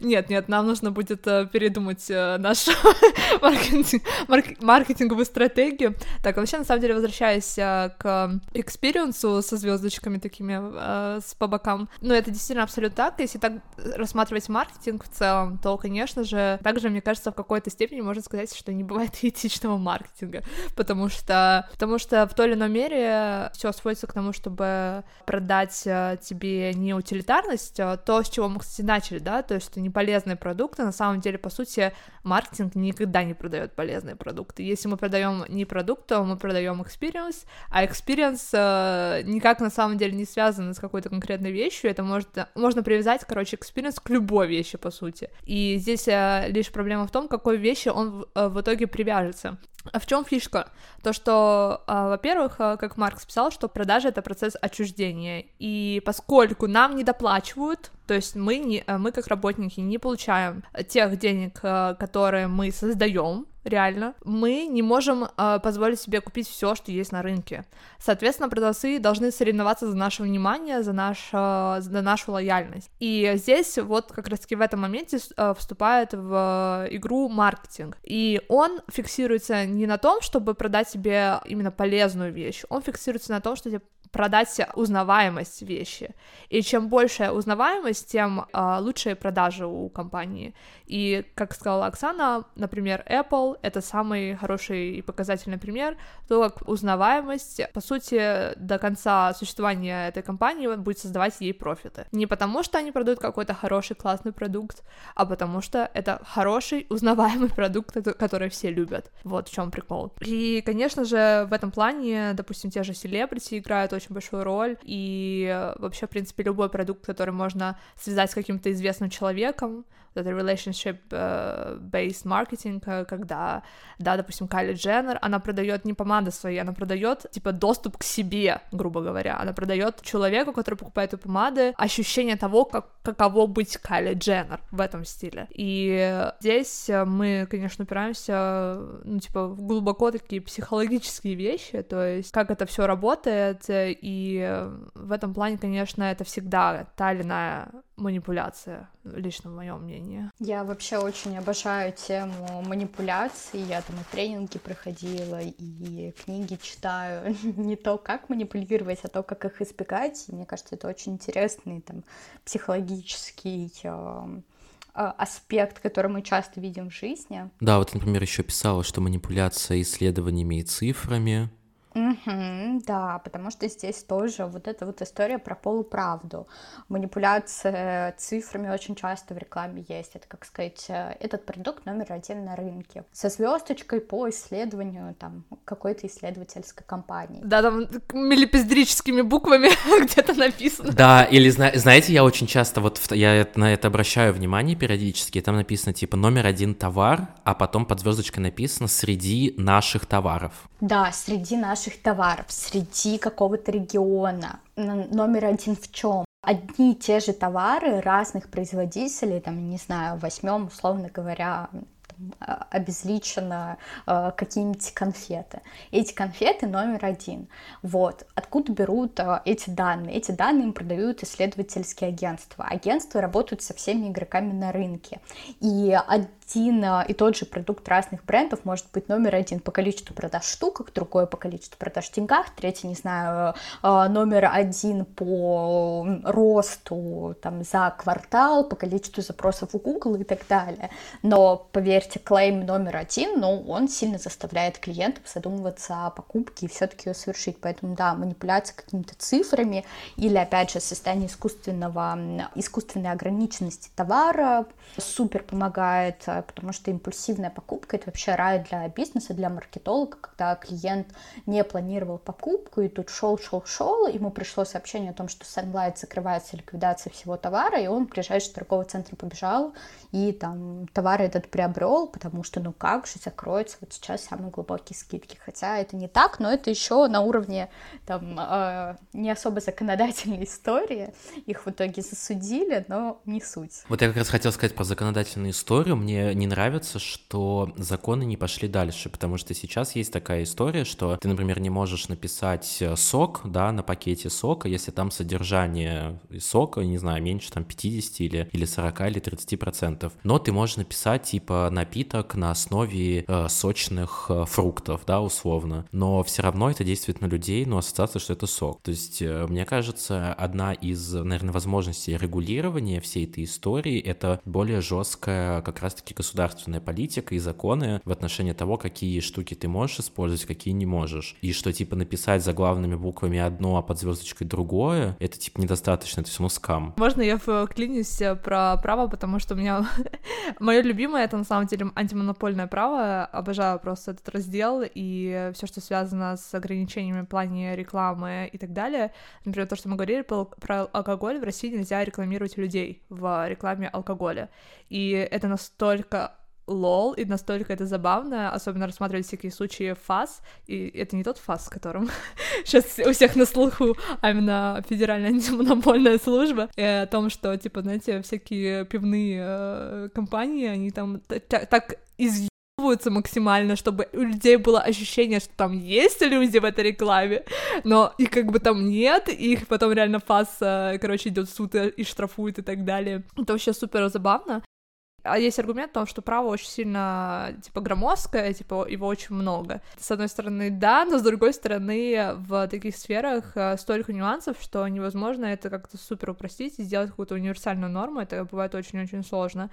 Нет, нет, нам нужно будет э, передумать э, нашу маркетинг, марк, маркетинговую стратегию. Так, вообще, на самом деле, возвращаясь э, к experience у со звездочками такими с по бокам, ну, это действительно абсолютно так. Если так рассматривать маркетинг в целом, то, конечно же, также, мне кажется, в какой-то степени можно сказать, что не бывает этичного маркетинга, потому что, потому что в той или иной мере все сводится к тому, чтобы продать тебе не утилитарность, а то, с чего мы, кстати, начали, да, то есть что не полезные продукты. На самом деле, по сути, маркетинг никогда не продает полезные продукты. Если мы продаем не продукт, то мы продаем experience, а experience э, никак на самом деле не связан с какой-то конкретной вещью. Это может, можно привязать, короче, experience к любой вещи, по сути. И здесь э, лишь проблема в том, какой вещи он э, в итоге привяжется. А в чем фишка? То, что, э, во-первых, э, как Маркс писал, что продажа это процесс отчуждения. И поскольку нам не доплачивают, то есть мы, не, э, мы как работники не получаем тех денег, которые мы создаем, реально, мы не можем э, позволить себе купить все, что есть на рынке. Соответственно, продавцы должны соревноваться за наше внимание, за, наш, э, за нашу лояльность. И здесь вот как раз-таки в этом моменте э, вступает в игру маркетинг. И он фиксируется не на том, чтобы продать себе именно полезную вещь, он фиксируется на том, что тебе продать узнаваемость вещи. И чем большая узнаваемость, тем э, лучшие продажи у компании. И, как сказала Оксана, например, Apple — это самый хороший и показательный пример, то как узнаваемость, по сути, до конца существования этой компании будет создавать ей профиты. Не потому, что они продают какой-то хороший, классный продукт, а потому что это хороший, узнаваемый продукт, который все любят. Вот в чем прикол. И, конечно же, в этом плане, допустим, те же селебрити играют очень большую роль, и э, вообще, в принципе, любой продукт, который можно связать с каким-то известным человеком, это relationship-based э, marketing, когда, да, допустим, Кайли Дженнер, она продает не помады свои, она продает, типа, доступ к себе, грубо говоря, она продает человеку, который покупает эту помады, ощущение того, как каково быть Кайли Дженнер в этом стиле. И здесь мы, конечно, упираемся, ну, типа, в глубоко такие психологические вещи, то есть как это все работает, и в этом плане, конечно, это всегда та или иная манипуляция, лично в моем мнении. Я вообще очень обожаю тему манипуляций. Я там и тренинги проходила, и книги читаю. Не то, как манипулировать, а то, как их избегать. И мне кажется, это очень интересный там психологический э, аспект, который мы часто видим в жизни. Да, вот, например, еще писала, что манипуляция исследованиями и цифрами Угу, да, потому что здесь тоже вот эта вот история про полуправду. Манипуляция цифрами очень часто в рекламе есть. Это, как сказать, э, этот продукт номер один на рынке. Со звездочкой по исследованию там какой-то исследовательской компании. Да, там милипиздрическими буквами где-то написано. Да, или знаете, я очень часто вот я на это обращаю внимание периодически, там написано типа номер один товар, а потом под звездочкой написано среди наших товаров. Да, среди наших наших товаров среди какого-то региона. Номер один в чем? Одни и те же товары разных производителей, там, не знаю, возьмем, условно говоря, а, обезличенно э, какие-нибудь конфеты. Эти конфеты номер один. Вот. Откуда берут э, эти данные? Эти данные им продают исследовательские агентства. Агентства работают со всеми игроками на рынке. И э, и тот же продукт разных брендов может быть номер один по количеству продаж штуках, другой по количеству продаж в деньгах, третий, не знаю, э, номер один по росту там, за квартал, по количеству запросов в Google и так далее. Но поверьте, клейм номер один, но он сильно заставляет клиентов задумываться о покупке и все-таки ее совершить. Поэтому, да, манипуляция какими-то цифрами или, опять же, состояние искусственного, искусственной ограниченности товара супер помогает, э, потому что импульсивная покупка — это вообще рай для бизнеса, для маркетолога, когда клиент не планировал покупку, и тут шел, шел, шел, ему пришло сообщение о том, что Sunlight закрывается ликвидация всего товара, и он в ближайший торговый центр побежал, и там товар этот приобрел, потому что, ну как же, закроются вот сейчас самые глубокие скидки. Хотя это не так, но это еще на уровне там э, не особо законодательной истории. Их в итоге засудили, но не суть. Вот я как раз хотел сказать про законодательную историю. Мне не нравится, что законы не пошли дальше, потому что сейчас есть такая история, что ты, например, не можешь написать э, сок, да, на пакете сока, если там содержание сока, не знаю, меньше там 50 или, или 40 или 30 процентов. Но ты можешь написать, типа, на напиток на основе э, сочных э, фруктов, да, условно. Но все равно это действует на людей, но ассоциация, что это сок. То есть, э, мне кажется, одна из, наверное, возможностей регулирования всей этой истории — это более жесткая как раз-таки государственная политика и законы в отношении того, какие штуки ты можешь использовать, какие не можешь. И что, типа, написать заглавными буквами одно, а под звездочкой другое, это, типа, недостаточно, это все равно скам. Можно я вклинюсь э, про право, потому что у меня мое любимое это на самом деле антимонопольное право, обожаю просто этот раздел и все, что связано с ограничениями в плане рекламы и так далее. Например, то, что мы говорили про алкоголь, в России нельзя рекламировать людей в рекламе алкоголя. И это настолько лол, и настолько это забавно, особенно рассматривать всякие случаи ФАС, и это не тот ФАС, с которым сейчас у всех на слуху, а именно Федеральная антимонопольная служба, и о том, что, типа, знаете, всякие пивные э, компании, они там так изъебываются максимально, чтобы у людей было ощущение, что там есть люди в этой рекламе, но их как бы там нет, и их потом реально ФАС, э, короче, идет в суд и штрафует и так далее. Это вообще супер забавно. А есть аргумент в том, что право очень сильно, типа, громоздкое, типа, его очень много. С одной стороны, да, но с другой стороны, в таких сферах э, столько нюансов, что невозможно это как-то супер упростить и сделать какую-то универсальную норму, это бывает очень-очень сложно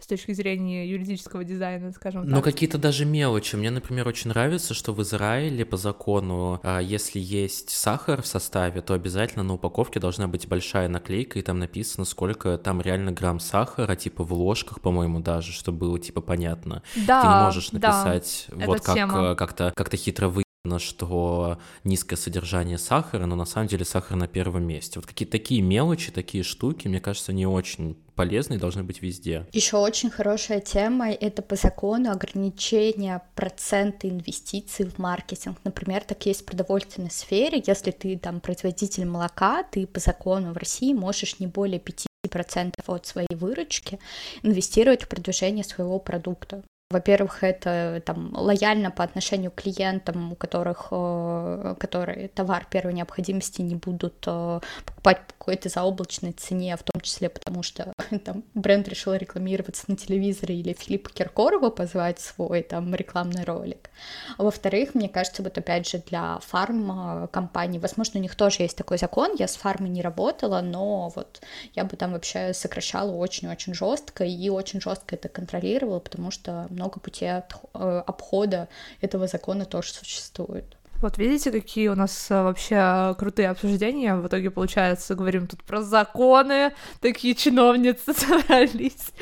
с точки зрения юридического дизайна, скажем так. Но какие-то даже мелочи. Мне, например, очень нравится, что в Израиле по закону, а, если есть сахар в составе, то обязательно на упаковке должна быть большая наклейка, и там написано, сколько там реально грамм сахара, типа в ложках, по-моему, даже, чтобы было типа понятно. Да, Ты не можешь написать да, вот как, э, как-то как-то хитро вы что низкое содержание сахара, но на самом деле сахар на первом месте. Вот какие-то такие мелочи, такие штуки, мне кажется, не очень полезные должны быть везде. Еще очень хорошая тема — это по закону ограничения процента инвестиций в маркетинг. Например, так есть в продовольственной сфере. Если ты там производитель молока, ты по закону в России можешь не более 5 10% от своей выручки инвестировать в продвижение своего продукта. Во-первых, это там лояльно по отношению к клиентам, у которых, э, которые товар первой необходимости не будут э, покупать по какой-то заоблачной цене, в том числе потому, что там бренд решил рекламироваться на телевизоре или Филиппа Киркорова позвать свой там рекламный ролик. Во-вторых, мне кажется, вот опять же для фарм компаний, возможно, у них тоже есть такой закон, я с фармой не работала, но вот я бы там вообще сокращала очень-очень жестко и очень жестко это контролировала, потому что много путей э, обхода этого закона тоже существует. Вот видите, какие у нас э, вообще крутые обсуждения. В итоге, получается, говорим тут про законы, такие чиновницы собрались,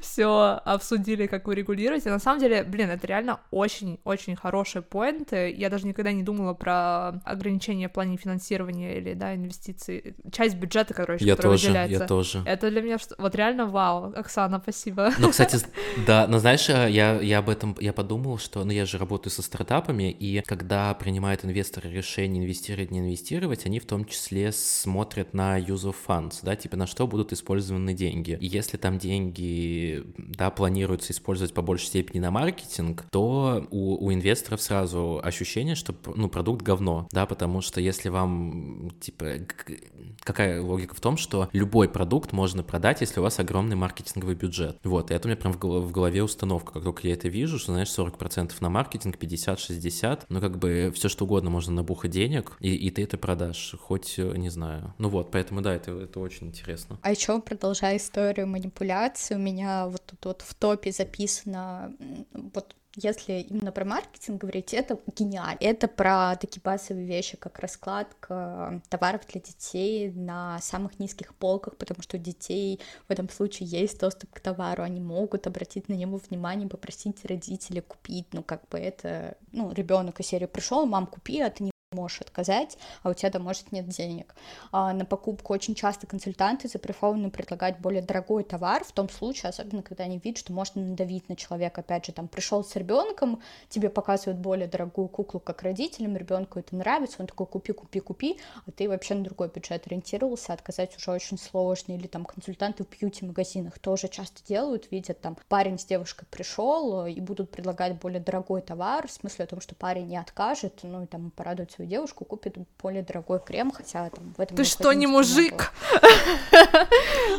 все обсудили, как вы регулируете. На самом деле, блин, это реально очень-очень хорошие поинты. Я даже никогда не думала про ограничения в плане финансирования или, да, инвестиций. Часть бюджета, короче, я которая тоже, выделяется. Я тоже. Это для меня вот реально вау. Оксана, спасибо. Ну, кстати, да, но знаешь, э, я, я об этом, я подумал, что, ну, я же работаю со стартапами, и когда принимаю принимают инвесторы решение инвестировать, не инвестировать, они в том числе смотрят на use of funds, да, типа на что будут использованы деньги. И если там деньги, да, планируется использовать по большей степени на маркетинг, то у, у инвесторов сразу ощущение, что, ну, продукт говно, да, потому что если вам, типа, какая логика в том, что любой продукт можно продать, если у вас огромный маркетинговый бюджет. Вот, и это у меня прям в голове установка, как только я это вижу, что, знаешь, 40% на маркетинг, 50-60, ну, как бы все, угодно можно набухать денег, и, и ты это продашь, хоть, э, не знаю. Ну вот, поэтому да, это, это очень интересно. А еще, продолжая историю манипуляции, у меня вот тут вот в топе записано вот если именно про маркетинг говорить, это гениально. Это про такие базовые вещи, как раскладка товаров для детей на самых низких полках, потому что у детей в этом случае есть доступ к товару, они могут обратить на него внимание, попросить родителей купить, ну как бы это, ну ребенок из серии пришел, мам, купи, а ты не можешь отказать, а у тебя там, может, нет денег. А на покупку очень часто консультанты запрещены предлагать более дорогой товар, в том случае, особенно когда они видят, что можно надавить на человека. Опять же, там пришел с ребенком, тебе показывают более дорогую куклу как родителям, ребенку это нравится, он такой купи, купи, купи, а ты вообще на другой бюджет ориентировался, отказать уже очень сложно. Или там консультанты в бьюти-магазинах тоже часто делают, видят там парень с девушкой пришел и будут предлагать более дорогой товар, в смысле о том, что парень не откажет, ну и там порадует свою девушку, купит более дорогой крем, хотя там в этом... Ты что, не мужик?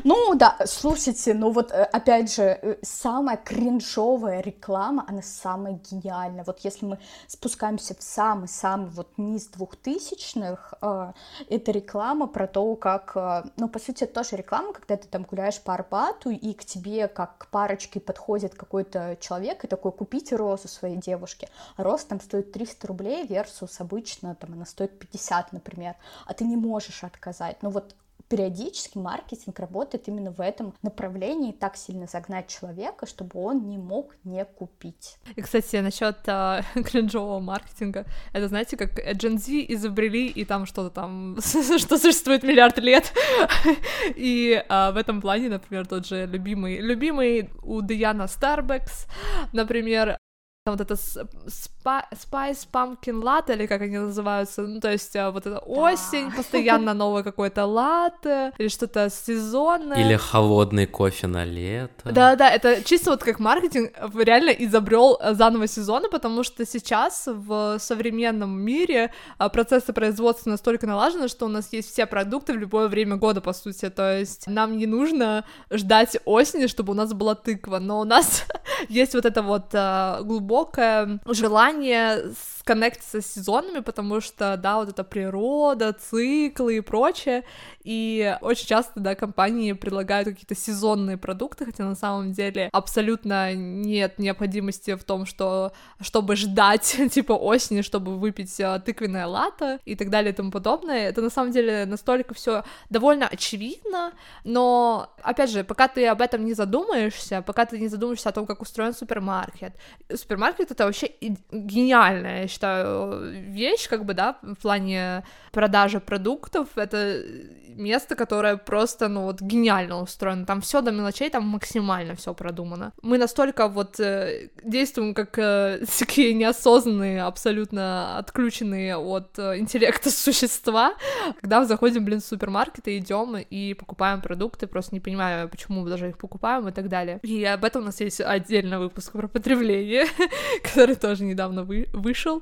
Ну да, слушайте, ну вот э, опять же, э, самая кринжовая реклама, она самая гениальная. Вот если мы спускаемся в самый-самый вот низ двухтысячных, э, это реклама про то, как, ну по сути это тоже реклама, когда ты там гуляешь по Арбату, и к тебе как к парочке подходит какой-то человек и такой, купите розу своей девушке. Роза там стоит 300 рублей versus обычно обычно там она стоит 50, например, а ты не можешь отказать. Но вот периодически маркетинг работает именно в этом направлении, так сильно загнать человека, чтобы он не мог не купить. И, кстати, насчет а, кринжового маркетинга, это, знаете, как Gen Z изобрели, и там что-то там, что существует миллиард лет, и а, в этом плане, например, тот же любимый, любимый у Диана Starbucks, например, там вот это Spice Pumpkin Latte, или как они называются, ну, то есть а, вот это осень, постоянно новое какое-то латте, или что-то сезонное. Или холодный кофе на лето. Да-да, это чисто вот как маркетинг реально изобрел э, заново сезоны, потому что сейчас в современном мире процессы производства настолько налажены, что у нас есть все продукты в любое время года, по сути, то есть нам не нужно ждать осени, чтобы у нас была тыква, но у нас есть вот это вот глубокое глубокое желание коннектиться с сезонами, потому что, да, вот эта природа, циклы и прочее, и очень часто, да, компании предлагают какие-то сезонные продукты, хотя на самом деле абсолютно нет необходимости в том, что, чтобы ждать, типа, осени, чтобы выпить а, тыквенное лато и так далее и тому подобное, это на самом деле настолько все довольно очевидно, но, опять же, пока ты об этом не задумаешься, пока ты не задумаешься о том, как устроен супермаркет, супермаркет — это вообще гениальная, считаю, вещь, как бы, да, в плане продажи продуктов, это место, которое просто, ну, вот гениально устроено, там все до мелочей, там максимально все продумано. Мы настолько вот э, действуем как э, такие неосознанные, абсолютно отключенные от э, интеллекта существа, когда заходим, блин, в супермаркет и идем и покупаем продукты, просто не понимаю, почему мы даже их покупаем и так далее. И об этом у нас есть отдельный выпуск про потребление, который тоже недавно вы вышел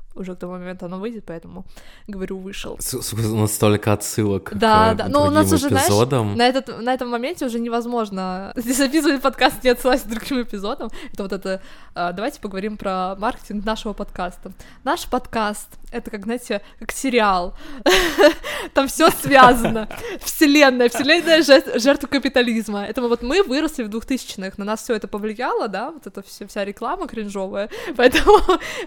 уже к тому моменту оно выйдет, поэтому говорю, вышел. У нас столько отсылок да, к да. Но у нас уже, эпизодам. Знаешь, на, этот, на этом моменте уже невозможно записывать подкаст, не отсылать к другим эпизодам. Это вот это... А, давайте поговорим про маркетинг нашего подкаста. Наш подкаст — это, как, знаете, как сериал. Там все связано. Вселенная, вселенная жертва капитализма. Это вот мы выросли в 2000-х, на нас все это повлияло, да, вот эта вся реклама кринжовая, поэтому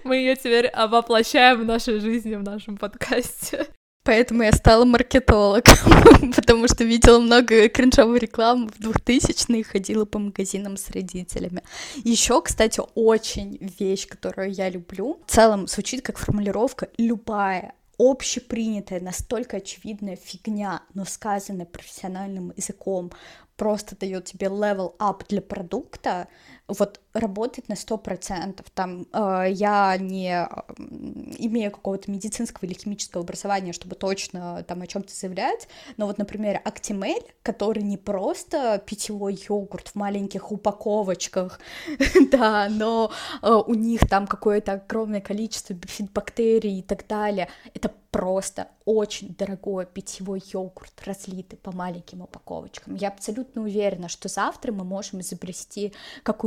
мы ее теперь воплощаем воплощаем в нашей жизни, в нашем подкасте. Поэтому я стала маркетологом, потому что видела много кринжовой рекламы в 2000-е и ходила по магазинам с родителями. Еще, кстати, очень вещь, которую я люблю, в целом звучит как формулировка «любая общепринятая, настолько очевидная фигня, но сказанная профессиональным языком, просто дает тебе level up для продукта, вот работает на сто процентов. Там э, я не имею какого-то медицинского или химического образования, чтобы точно там о чем-то заявлять, но вот, например, Актимель, который не просто питьевой йогурт в маленьких упаковочках, да, но э, у них там какое-то огромное количество бифидбактерий и так далее, это просто очень дорогой питьевой йогурт, разлитый по маленьким упаковочкам. Я абсолютно уверена, что завтра мы можем изобрести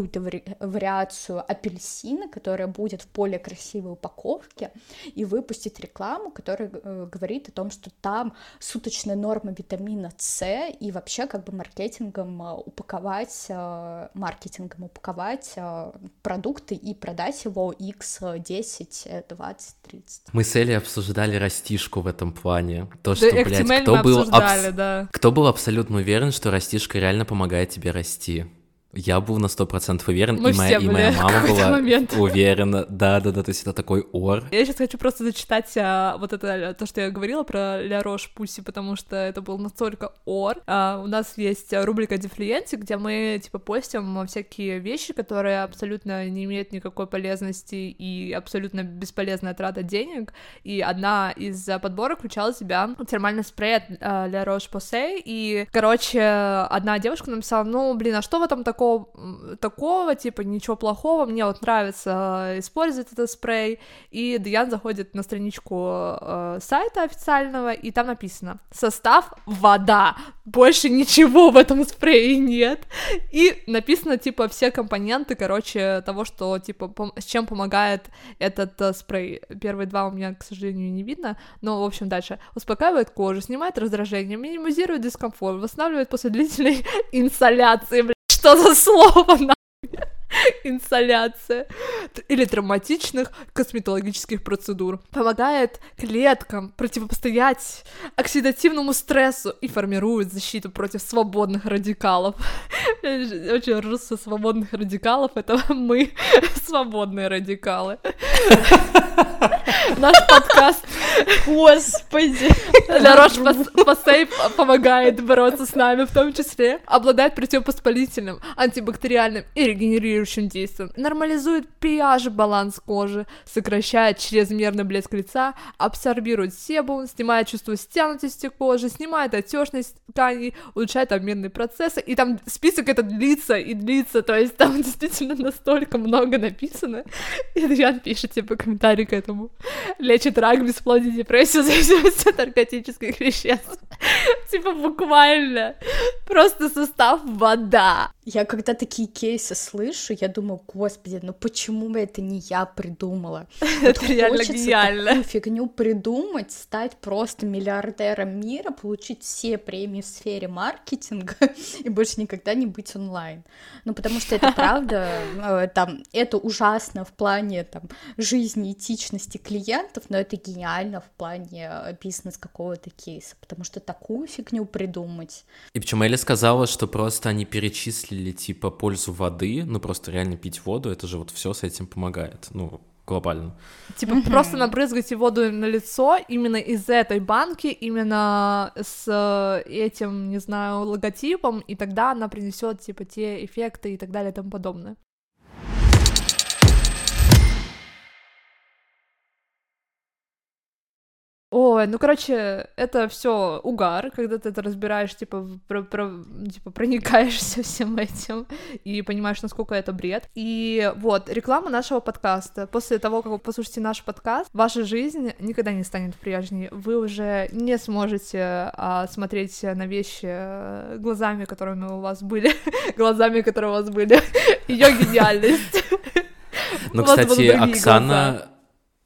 какую-то вари- вариацию апельсина, которая будет в более красивой упаковке, и выпустить рекламу, которая э, говорит о том, что там суточная норма витамина С, и вообще как бы маркетингом э, упаковать, э, маркетингом упаковать э, продукты и продать его x 10, 20, 30. Мы с Элей обсуждали растишку в этом этом плане. То, что, да, блядь, кто был, абс... да. кто был абсолютно уверен, что растишка реально помогает тебе расти? Я был на сто процентов уверен, Мы и, моя, и моя мама была момент. уверена. Да, да, да, то есть это такой ор. Я сейчас хочу просто зачитать а, вот это, то, что я говорила про Ля Рош Пуси, потому что это был настолько ор. А, у нас есть рубрика Дефлиенти, где мы, типа, постим всякие вещи, которые абсолютно не имеют никакой полезности и абсолютно бесполезная трата денег. И одна из подборок включала в себя термальный спрей от а, Ля Рош Посе, и, короче, одна девушка написала, ну, блин, а что в этом такого такого, такого, типа, ничего плохого, мне вот нравится э, использовать этот спрей, и Даян заходит на страничку э, сайта официального, и там написано «Состав — вода, больше ничего в этом спрее нет», и написано, типа, все компоненты, короче, того, что, типа, с чем помогает этот э, спрей. Первые два у меня, к сожалению, не видно, но, в общем, дальше. Успокаивает кожу, снимает раздражение, минимизирует дискомфорт, восстанавливает после длительной инсоляции, что за слово, на инсоляция или травматичных косметологических процедур. Помогает клеткам противостоять оксидативному стрессу и формирует защиту против свободных радикалов. Очень ржу со свободных радикалов, это мы, свободные радикалы. Наш подкаст. Господи. Ларош Пассей помогает бороться с нами в том числе. Обладает противовоспалительным, антибактериальным и регенерирующим действием. Нормализует pH-баланс кожи, сокращает чрезмерный блеск лица, абсорбирует себум, снимает чувство стянутости кожи, снимает отечность тканей, улучшает обменные процессы. И там список это длится и длится, то есть там действительно настолько много написано. И Адриан пишет, типа, комментарий к этому. Лечит рак, бесплодие, депрессию, зависимость от наркотических веществ. Типа буквально. Просто состав вода. Я когда такие кейсы слышу, я думаю, господи, ну почему это не я придумала? Это реально гениально. фигню придумать, стать просто миллиардером мира, получить все премии в сфере маркетинга и больше никогда не быть онлайн. Ну потому что это правда, э, там, это ужасно в плане там жизни, этичности клиентов, но это гениально в плане э, бизнес какого-то кейса, потому что такую фигню придумать. И почему Эля сказала, что просто они перечислили, типа, пользу воды, ну, просто реально пить воду, это же вот все с этим помогает, ну, глобально. Типа mm-hmm. просто набрызгайте воду на лицо именно из этой банки, именно с э, этим, не знаю, логотипом, и тогда она принесет типа те эффекты и так далее и тому подобное. Ой, ну короче, это все угар, когда ты это разбираешь, типа, про, про, типа проникаешься всем этим и понимаешь, насколько это бред. И вот, реклама нашего подкаста. После того, как вы послушаете наш подкаст, ваша жизнь никогда не станет прежней. Вы уже не сможете а, смотреть на вещи глазами, которыми у вас были, глазами, которые у вас были. Ее гениальность. Ну, кстати, Оксана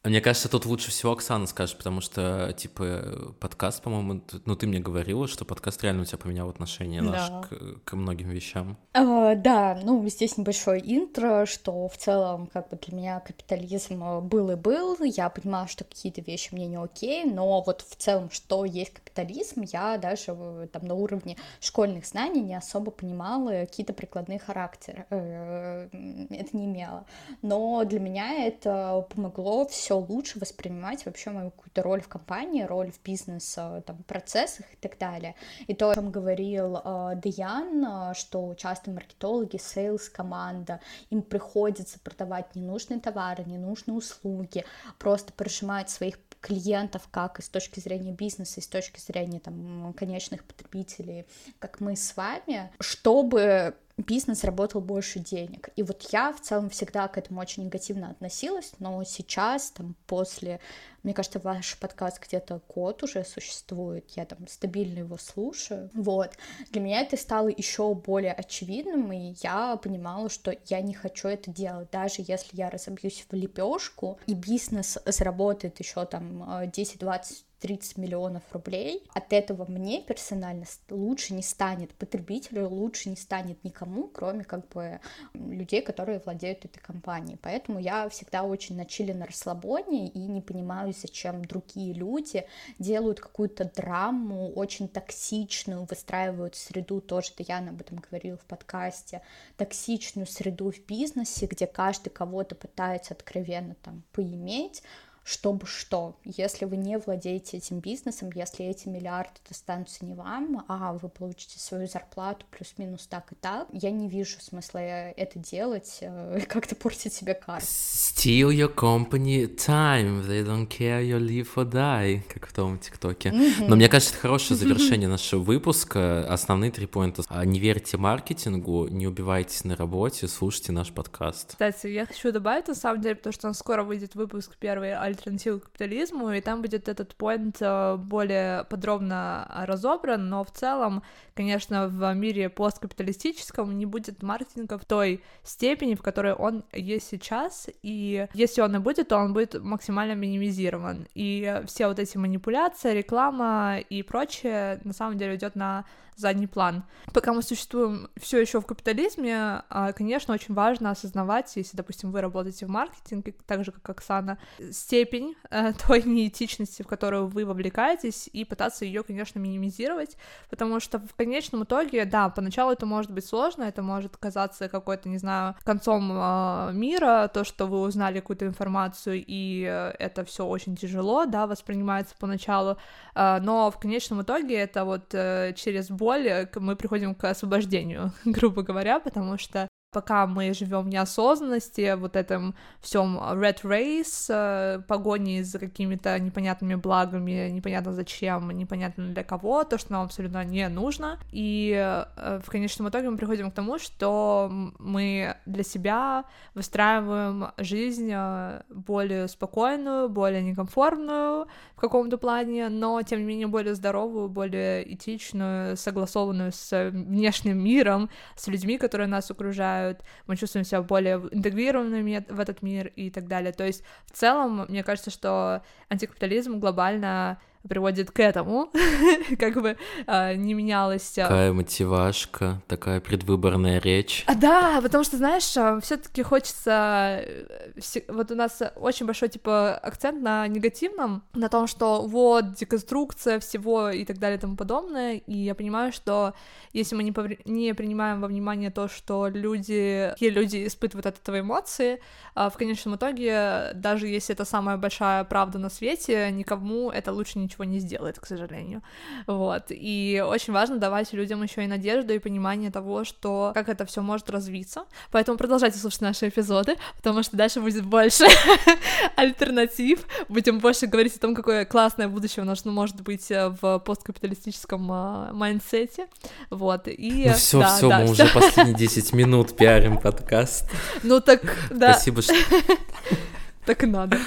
мне кажется, тут лучше всего Оксана скажет, потому что, типа, подкаст, по-моему, ну, ты мне говорила, что подкаст реально у тебя поменял отношение да. наш к, к многим вещам. А, да, ну, здесь небольшое интро, что в целом, как бы, для меня капитализм был и был, я понимала, что какие-то вещи мне не окей, но вот в целом, что есть капитализм, я даже э, там на уровне школьных знаний не особо понимала какие-то прикладные характеры, э, это не имело. Но для меня это помогло все все лучше воспринимать вообще мою какую-то роль в компании, роль в бизнес там, процессах и так далее. И то, о чем говорил э, Деян, э, что часто маркетологи, sales команда, им приходится продавать ненужные товары, ненужные услуги, просто прожимать своих клиентов как и с точки зрения бизнеса, и с точки зрения там конечных потребителей, как мы с вами, чтобы бизнес работал больше денег. И вот я в целом всегда к этому очень негативно относилась, но сейчас, там, после, мне кажется, ваш подкаст где-то год уже существует, я там стабильно его слушаю, вот, для меня это стало еще более очевидным, и я понимала, что я не хочу это делать, даже если я разобьюсь в лепешку, и бизнес заработает еще там 10-20 30 миллионов рублей, от этого мне персонально лучше не станет, потребителю лучше не станет никому, кроме как бы людей, которые владеют этой компанией. Поэтому я всегда очень на чили на расслабоне и не понимаю, зачем другие люди делают какую-то драму, очень токсичную, выстраивают среду, тоже Яна об этом говорила в подкасте, токсичную среду в бизнесе, где каждый кого-то пытается откровенно там поиметь, чтобы что, если вы не владеете этим бизнесом, если эти миллиарды достанутся не вам, а вы получите свою зарплату плюс-минус так и так, я не вижу смысла это делать, э, как-то портить себе карту. Steal your company time, they don't care you live or die, как в том ТикТоке. Но мне кажется, это хорошее завершение нашего выпуска. Основные три поинта. А, не верьте маркетингу, не убивайтесь на работе, слушайте наш подкаст. Кстати, я хочу добавить, на самом деле, потому что он скоро выйдет выпуск первый альтернативу капитализму, и там будет этот поинт э, более подробно разобран, но в целом, конечно, в мире посткапиталистическом не будет маркетинга в той степени, в которой он есть сейчас, и если он и будет, то он будет максимально минимизирован, и все вот эти манипуляции, реклама и прочее на самом деле идет на задний план. Пока мы существуем все еще в капитализме, а, конечно, очень важно осознавать, если, допустим, вы работаете в маркетинге, так же, как Оксана, степень э, той неэтичности, в которую вы вовлекаетесь, и пытаться ее, конечно, минимизировать, потому что в конечном итоге, да, поначалу это может быть сложно, это может казаться какой-то, не знаю, концом э, мира, то, что вы узнали какую-то информацию, и э, это все очень тяжело, да, воспринимается поначалу, э, но в конечном итоге это вот через боль э, мы приходим к освобождению, грубо говоря, потому что пока мы живем в неосознанности, вот этом всем red race, э, погони за какими-то непонятными благами, непонятно зачем, непонятно для кого, то, что нам абсолютно не нужно. И э, в конечном итоге мы приходим к тому, что мы для себя выстраиваем жизнь э, более спокойную, более некомфортную в каком-то плане, но тем не менее более здоровую, более этичную, согласованную с внешним миром, с людьми, которые нас окружают, помогают, мы чувствуем себя более интегрированными в этот мир и так далее. То есть в целом, мне кажется, что антикапитализм глобально приводит к этому, как бы э, не менялось. А. Такая мотивашка, такая предвыборная речь. А, да, потому что, знаешь, все таки хочется... Э, вот у нас очень большой, типа, акцент на негативном, на том, что вот, деконструкция всего и так далее и тому подобное, и я понимаю, что если мы не, повр... не принимаем во внимание то, что люди, какие люди испытывают от этого эмоции, а в конечном итоге, даже если это самая большая правда на свете, никому это лучше не ничего не сделает, к сожалению. Вот. И очень важно давать людям еще и надежду и понимание того, что как это все может развиться. Поэтому продолжайте слушать наши эпизоды, потому что дальше будет больше альтернатив. Будем больше говорить о том, какое классное будущее у нас может быть э, в посткапиталистическом э, mindset е. Вот. И ну все, да, все, да, мы всё. уже последние 10 минут пиарим подкаст. Ну так, да. Спасибо, что так и надо.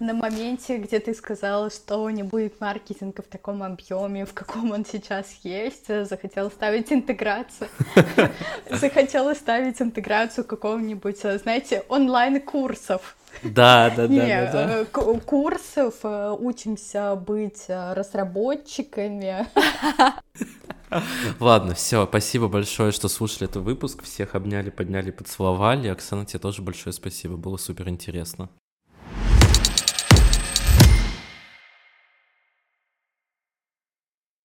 На моменте, где ты сказала, что не будет маркетинга в таком объеме, в каком он сейчас есть, захотела вставить интеграцию. Захотела ставить интеграцию какого-нибудь, знаете, онлайн-курсов. Да, да, да, да, да. Э, курсов, э, учимся быть э, разработчиками. Ладно, все, спасибо большое, что слушали этот выпуск. Всех обняли, подняли, поцеловали. Оксана, тебе тоже большое спасибо, было супер интересно.